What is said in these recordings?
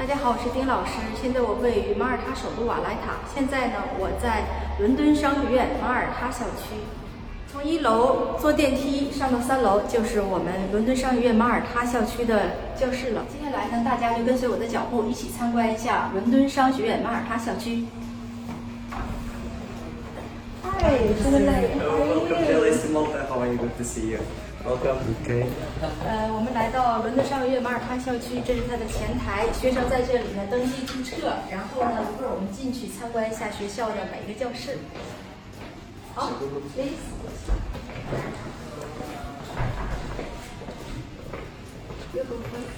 大家好，我是丁老师。现在我位于马耳他首都瓦莱塔。现在呢，我在伦敦商学院马耳他校区，从一楼坐电梯上到三楼，就是我们伦敦商学院马耳他校区的教室了。接下来呢，大家就跟随我的脚步，一起参观一下伦敦商学院马耳他校区。嗨，e you. OK，OK。呃，我们来到伦敦上个月马尔帕校区，这是它的前台，学生在这里呢登记注册。然后呢，一会儿我们进去参观一下学校的每一个教室。好，This. Welcome.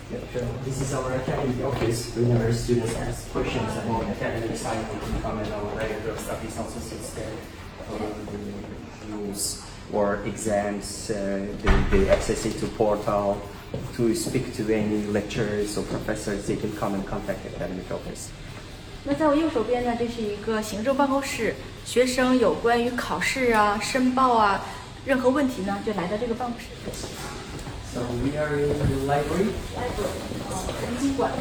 This is our academy office. Whenever students ask questions about the academy side, we can come and our regular staff is also standing over the rules. or exams, uh, they, they access it to portal. To speak to any lecturers or professors, they can come and contact academic office. 那在我右手边呢，这是一个行政办公室，学生有关于考试啊、申报啊，任何问题呢，就来到这个办公室。So we are in the library. Library, 啊，图书馆。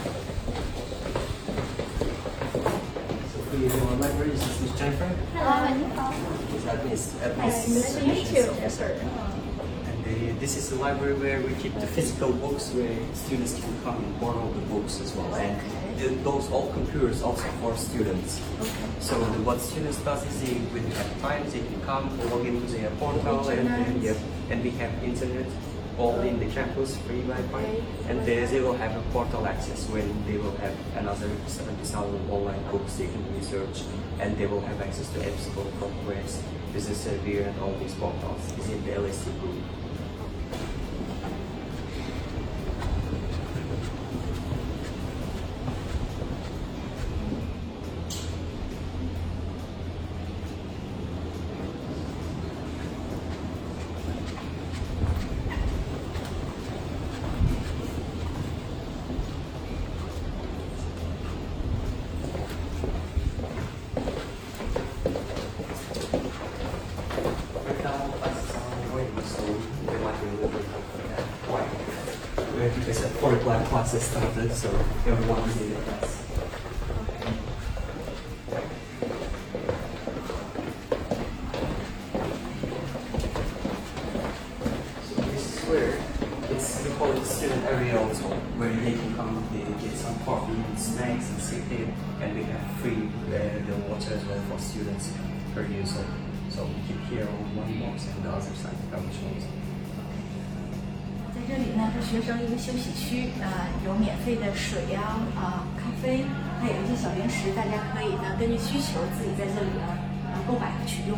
So we are in the library This is Miss Jennifer. Hello，你好。at least. Nice to meet you. Yes, sir. And uh, this is the library where we keep the physical books where students can come and borrow the books as well. And the, those old computers also for students. Okay. So the, what students does is they, when they have time, they can come, log into their portal, and, and, yeah, and we have internet only in the campus free Wi-Fi, and there they will have a portal access when they will have another 70,000 online books they can research, and they will have access to EBSCO, ProQuest, Business Surveyor, and all these portals within the LSC group. so they might be a little bit of a white. It's a four black process started, so everyone is in the class. snacks and sit there and we have free uh, the water as well for students per user. So side one box other of room. we hear the the can 在这里呢是学生一个休息区啊，有免费的水呀啊咖啡，还有一些小零食，大家可以呢根据需求自己在这里呢呃，购买和取用。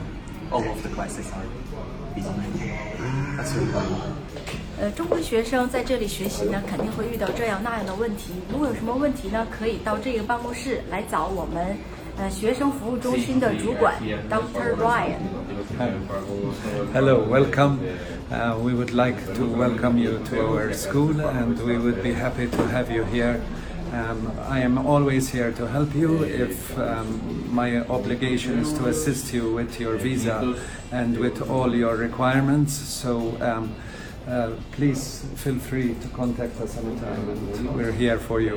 呃，中国学生在这里学习呢，肯定会遇到这样那样的问题。如果有什么问题呢，可以到这个办公室来找我们，呃，学生服务中心的主管 Doctor Ryan。Hello, welcome. We would like to welcome you to our school, and we would be happy to have you here. Um, I am always here to help you if um, my obligation is to assist you with your visa and with all your requirements. So um, uh, please feel free to contact us anytime and we're here for you.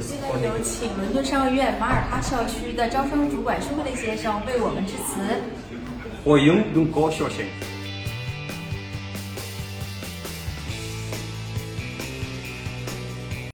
现在有请伦敦商学院马耳他校区的招生主管舒克利先生为我们致辞。欢迎用高校生。